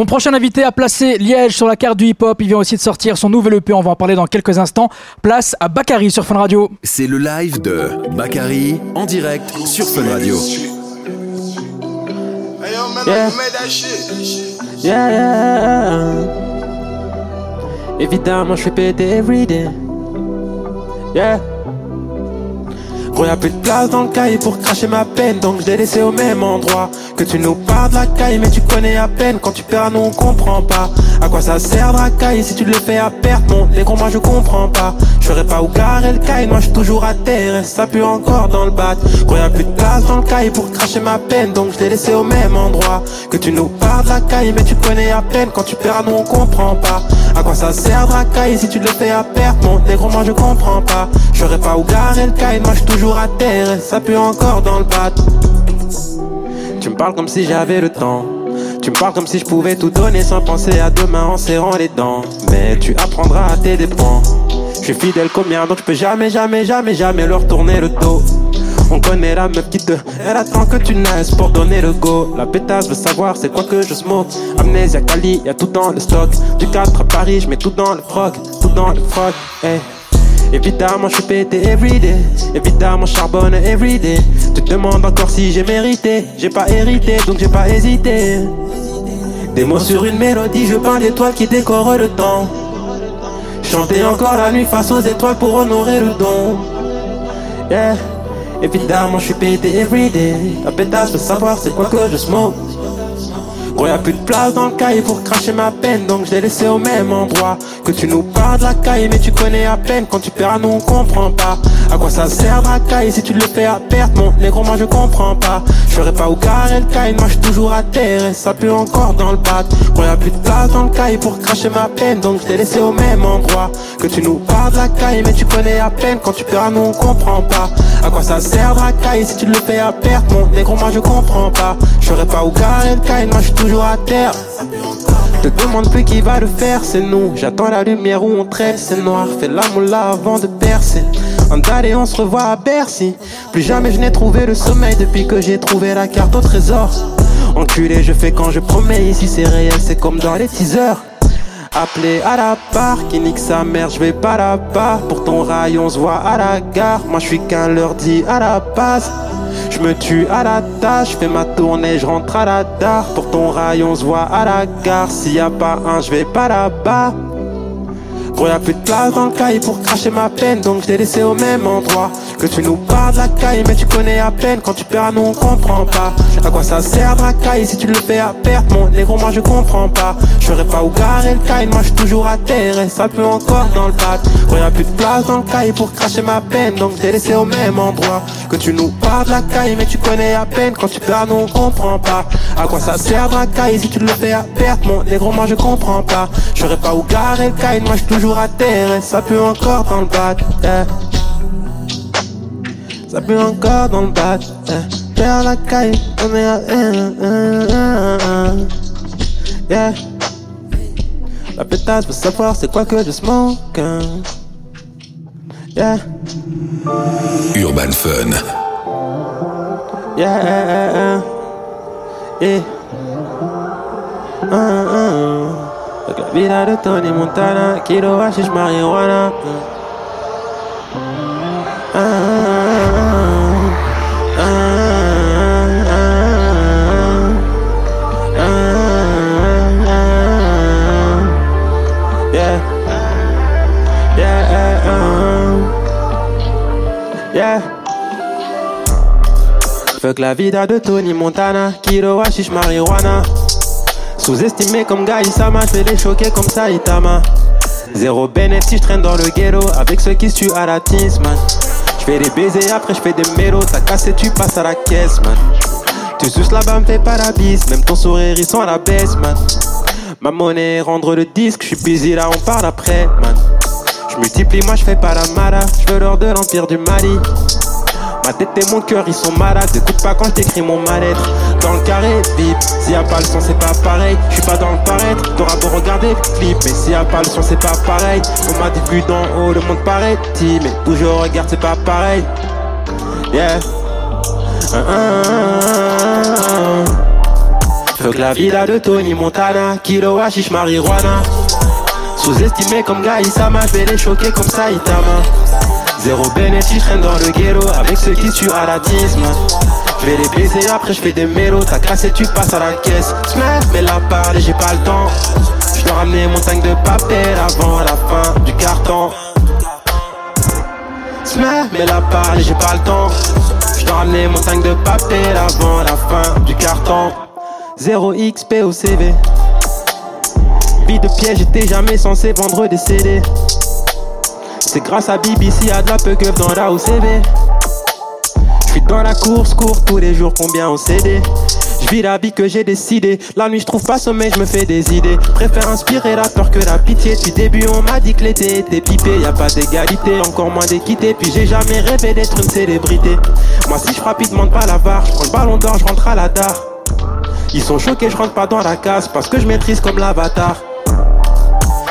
Mon prochain invité a placé Liège sur la carte du hip-hop. Il vient aussi de sortir son nouvel EP. On va en parler dans quelques instants. Place à Bakary sur Fun Radio. C'est le live de Bakary en direct sur Fun Radio. Yeah. Yeah, Évidemment, je fais péter everyday. Yeah. Gros, y'a plus de place dans le cahier pour cracher ma peine, donc je l'ai laissé au même endroit. Que tu nous parles de la caille, mais tu connais à peine. Quand tu perds, nous on comprend pas. À quoi ça sert de la caille si tu le fais à perte, mon les moi je comprends pas. Je ferais pas où garer le caille, moi je suis toujours à terre, ça pue encore dans le bat. Gros, y'a plus de place dans le cahier pour cracher ma peine, donc je l'ai laissé au même endroit. Que tu nous parles de la caille, mais tu connais à peine. Quand tu perds, nous on comprend pas. À quoi ça sert de la caille si tu le fais à perte, mon les moi je comprends pas. Je ferais pas où garer le caille, moi je toujours à terre, ça pue encore dans le bat. Tu me parles comme si j'avais le temps. Tu me parles comme si je pouvais tout donner sans penser à demain en serrant les dents. Mais tu apprendras à tes dépens. Suis fidèle combien donc je peux jamais, jamais, jamais, jamais leur tourner le dos. On connaît la meuf qui te, elle attend que tu naisses pour donner le go. La pétasse veut savoir c'est quoi que je smoke. Amnésia Cali, y'a tout dans le stock. Du 4 à Paris, je mets tout dans le froc, tout dans le froc. Hey. Évidemment, je suis pété everyday. Évidemment, charbonne everyday. Tu te demandes encore si j'ai mérité. J'ai pas hérité, donc j'ai pas hésité. Des mots sur une mélodie, je peins l'étoile qui décore le temps. Chanter encore la nuit face aux étoiles pour honorer le don. Yeah, évidemment, je suis pété everyday. La pétasse veut savoir c'est quoi que je smoke. Gros y'a plus place dans le cahier pour cracher ma peine Donc je l'ai laissé au même endroit. Que tu nous parles de la caille mais tu connais à peine Quand tu perds nous on comprend pas. À quoi ça sert la caille si tu le fais à perte? Mon négro moi je comprends pas. Je ferais pas où garer le caille Moi je toujours à terre et ça pue encore dans le bat Gros y'a plus de place dans le cahier pour cracher ma peine Donc je l'ai laissé au même endroit. Que tu nous parles de la caille mais tu connais à peine Quand tu perds nous on comprend pas. À quoi ça sert la caille si tu le fais à perte? Mon négro moi je comprends pas. Je ferais pas où garer le caille Moi je toujours à terre. Te demande plus qui va le faire, c'est nous. J'attends la lumière où on traîne, c'est noir. Fais la moula avant de percer. En et on se revoit à Bercy. Plus jamais je n'ai trouvé le sommeil depuis que j'ai trouvé la carte au trésor. Enculé, je fais quand je promets. Ici c'est réel, c'est comme dans les teasers. Appelé à la part, qui nique sa mère, je vais pas là-bas. Pour ton rayon, on se voit à la gare. Moi je suis qu'un dit à la base. Je me tue à la tâche, fais ma tournée, je rentre à la dare. Pour ton rayon, on se voit à la gare. S'il y a pas un, je vais pas là-bas. Gros, y'a plus de place dans le cahier pour cracher ma peine, donc je l'ai laissé au même endroit. Que tu nous parles de la caille, mais tu connais à peine. Quand tu perds, nous on comprend pas. À quoi ça sert de la caille si tu le fais à perte, mon négro, moi je comprends pas. Je pas où garer le caille, moi je toujours à terre et ça peut encore dans le bat. Gros, y'a plus de place dans le cahier pour cracher ma peine, donc je l'ai laissé au même endroit. Que tu nous parles de la caille, mais tu connais à peine. Quand tu perds, nous on comprend pas. À quoi ça sert de la caille si tu le fais à perte, mon négro, moi je comprends pas. Je pas où garer le caille, moi je toujours à terre et ça peut encore dans le bat. Ça pue encore dans le bat. Eh. la caille, on est à. yeah. La pétasse veut savoir c'est quoi que je smoke. Hein. Yeah. Urban Fun. Yeah. Yeah. Uh, uh. La vida de Tony Montana, Kilo hashish marijuana. Uh, uh. Fuck la vida de Tony Montana, Kiro Hashish Marijuana. Sous-estimé comme Gaïsama, je vais les choquer comme Saitama. Zéro bénéfice, je traîne dans le ghetto avec ceux qui se tuent à la tease, man. Je fais des baisers, après je fais des mélos, t'as cassé, tu passes à la caisse, man. Tu suces là-bas, me fais pas la bise, même ton sourire ils sont à la baisse, man. Ma monnaie, rendre le disque, je suis busy là, on parle après, man. Je multiplie, moi je fais pas la mala, je veux l'heure de l'empire du Mali. Ma tête et mon cœur ils sont malades, écoute pas quand j'écris mon mal-être. Dans le carré, bip, s'il y a pas le son c'est pas pareil. Je suis pas dans le paraître, t'auras beau regarder clip Mais s'il y a pas le son c'est pas pareil. On m'a dit vu d'en haut le monde paraît Mais toujours regarde c'est pas pareil. Yeah. Fuck la vida de Tony Montana, kilo hashish marijuana. Sous-estimé comme Gaïsama, je vais les choquer comme Saitama. Zéro bénéfice, je dans le ghetto avec ceux qui tuent à l'atisme. Je vais les baiser, après je fais des mélos, t'as cassé, tu passes à la caisse. mais la parle j'ai pas le temps. Je dois ramener mon tank de papier avant la fin du carton. mais la parle j'ai pas le temps. Je dois ramener mon tank de papier avant la fin du carton. 0 XP au CV. Vie de piège, j'étais jamais censé vendre des CD. C'est grâce à BBC, y'a de la peu dans la OCV. J'suis dans la course, cours tous les jours, combien on CD je vis la vie que j'ai décidé. La nuit, je trouve pas sommeil, je me fais des idées. Préfère inspirer la peur que la pitié. Depuis début, on m'a dit que l'été était pipé. Y a pas d'égalité, encore moins d'équité. Puis j'ai jamais rêvé d'être une célébrité. Moi, si je frappe, ils demandent pas la barre. Je le ballon d'or, je rentre à la dare. Ils sont choqués, je rentre pas dans la case parce que je maîtrise comme l'avatar.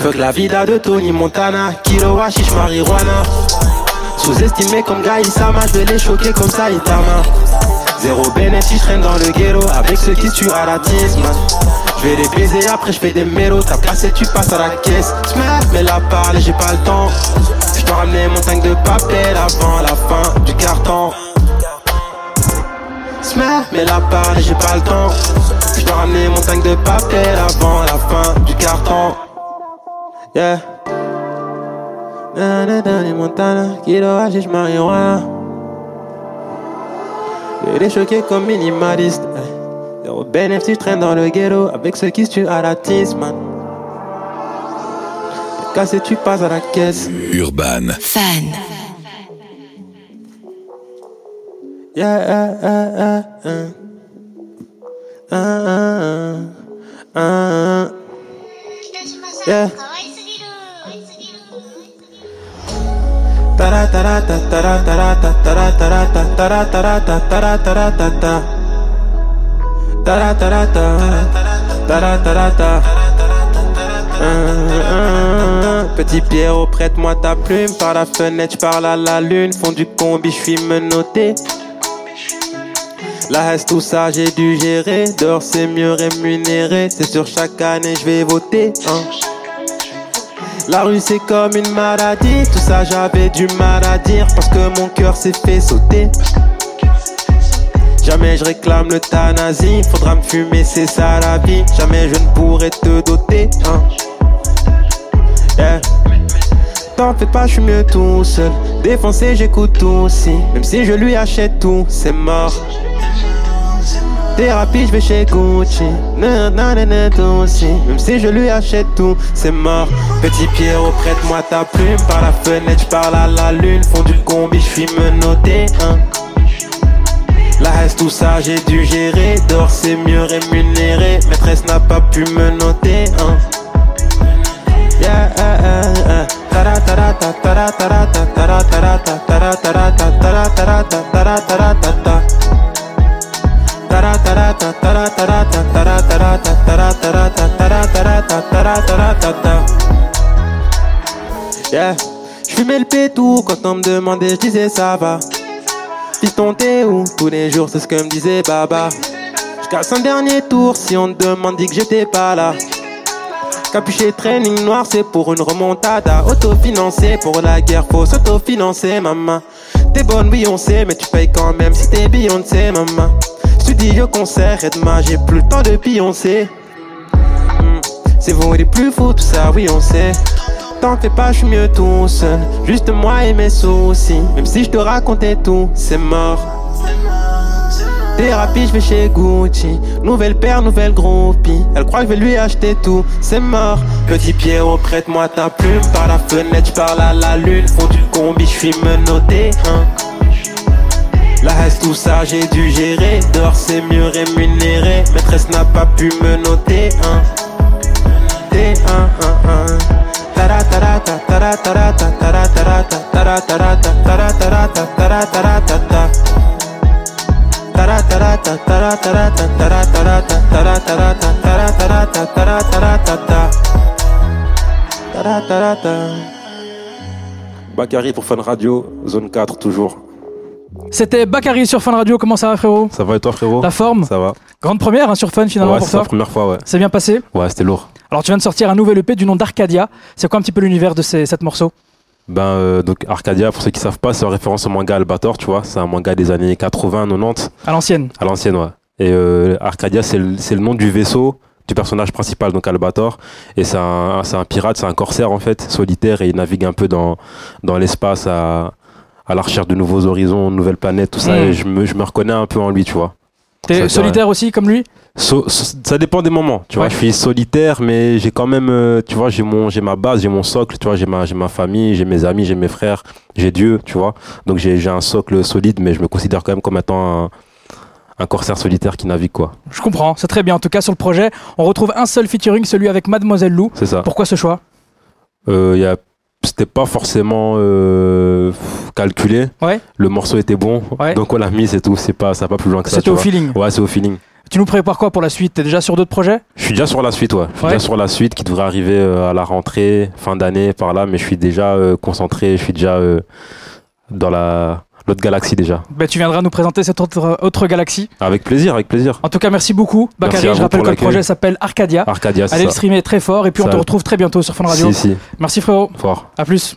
Fuck la vida de Tony Montana, kilo hashish marijuana. Sous-estimé comme Gaïsama, je vais les choquer comme Saitama. Zéro bénéfice, je dans le ghetto avec ceux qui tuent à l'atisme. Je vais les baiser, après je fais des mélos. T'as passé, tu passes à la caisse. mais la parle j'ai pas le temps. Je dois ramener mon tank de papier avant la fin du carton. mais la parle j'ai pas le temps. Je dois ramener mon tank de papier avant la fin du carton. Yeah. Dans Montana, kilo hashish marijuana. Il est choqué comme minimaliste. Zéro bénéfice, je traîne dans le ghetto avec ceux qui se tuent à la tisse, man. Cassé, tu passes à la caisse. Urban. Fan. Yeah, uh, uh, uh, uh. Uh, uh, uh. Yeah. Petit Pierrot, prête-moi ta plume. Par la fenêtre, parle à la lune. Fond du combi, je suis menotté. La reste tout ça, j'ai dû gérer. Dehors, c'est mieux rémunéré. C'est sur chaque année, je vais voter. La rue c'est comme une maladie, tout ça j'avais du mal à dire parce que mon cœur s'est fait sauter. Jamais je réclame l'euthanasie, faudra me fumer, c'est ça la vie. Jamais je ne pourrai te doter. Hein. T'en fais pas, je suis mieux tout seul. Défoncé, j'écoute tout aussi. Même si je lui achète tout, c'est mort. Thérapie, je vais chez Gucci. aussi. Même si je lui achète tout, c'est mort. Petit Pierrot, prête-moi ta plume. Par la fenêtre, je parle à la lune. Fond du combi, je suis menotté. Hein. La reste, tout ça, j'ai dû gérer. D'or, c'est mieux rémunéré. Maîtresse n'a pas pu me noter. Hein. Pétou quand on me demandait, je disais ça va. Piston t'es où? Tous les jours c'est ce que me disait Baba. Je casse un dernier tour si on te demande dit que j'étais pas là. Capuché training noir, c'est pour une remontada. Autofinancé pour la guerre, faut s'autofinancer, maman. T'es bonne, oui, on sait, mais tu payes quand même si t'es Beyoncé, maman. Studio, concert, et demain, j'ai plus le temps de pioncer. Hmm, c'est vous les plus fous, tout ça, oui, on sait. T'en fais pas, je suis mieux tout seul. Juste moi et mes soucis. Même si je te racontais tout, c'est mort. Thérapie, je vais chez Gucci. Nouvelle paire, nouvelle groupie. Elle croit que je vais lui acheter tout, c'est mort. Petit Pierrot, prête-moi ta plume. Par la fenêtre, je parle à la lune. Fond du combi, je suis menotté. Hein. La reste tout ça j'ai dû gérer Dehors c'est mieux rémunéré Maîtresse n'a pas pu me noter hein. T1 1 Bakary pour Fun Radio, zone 4 toujours. C'était Bakary sur Fun Radio. Comment ça va, frérot? Ça va et toi, frérot? La forme? Ça va. Grande première hein, sur Fun finalement Ouais, pour c'est la toi? première fois, ouais. C'est bien passé? Ouais, c'était lourd. Alors tu viens de sortir un nouvel EP du nom d'Arcadia. C'est quoi un petit peu l'univers de ces sept morceaux? Ben, euh, donc Arcadia, pour ceux qui savent pas, c'est en référence au manga Albator, tu vois. C'est un manga des années 80, 90, À l'ancienne. à l'ancienne, ouais. Et euh, Arcadia, c'est le, nom du vaisseau du personnage principal, donc Albator. Et c'est un, pirate, c'est un corsaire, en fait, solitaire, et il navigue un peu dans, dans l'espace à, à la recherche de nouveaux horizons, de nouvelles planètes, tout ça. Mm. Et je me, je me reconnais un peu en lui, tu vois. T'es solitaire aussi comme lui? So- so- ça dépend des moments, tu vois. Ouais. Je suis solitaire, mais j'ai quand même, euh, tu vois, j'ai mon, j'ai ma base, j'ai mon socle, tu vois, j'ai ma, j'ai ma famille, j'ai mes amis, j'ai mes frères, j'ai Dieu, tu vois. Donc j'ai, j'ai un socle solide, mais je me considère quand même comme étant un, un corsaire solitaire qui navigue, quoi. Je comprends, c'est très bien. En tout cas, sur le projet, on retrouve un seul featuring, celui avec Mademoiselle Lou. C'est ça. Pourquoi ce choix? Euh, il y a, c'était pas forcément euh, calculé. Ouais. Le morceau était bon, Ouais. donc on l'a mis, c'est tout. C'est pas, ça va pas plus loin que ça. C'était au vois. feeling. Ouais, c'est au feeling. Tu nous prépares quoi pour la suite? T'es déjà sur d'autres projets? Je suis déjà sur la suite, ouais. Je suis Ouais. déjà sur la suite qui devrait arriver euh, à la rentrée, fin d'année, par là, mais je suis déjà euh, concentré, je suis déjà euh, dans la l'autre galaxie déjà. Ben, Tu viendras nous présenter cette autre, autre galaxie. Avec plaisir, avec plaisir. En tout cas, merci beaucoup. Bakary, je rappelle que le projet s'appelle Arcadia. Arcadia, c'est Allez le ça. streamer très fort et puis on te retrouve très bientôt sur Fun Radio. Si, si, Merci frérot. fort. À plus.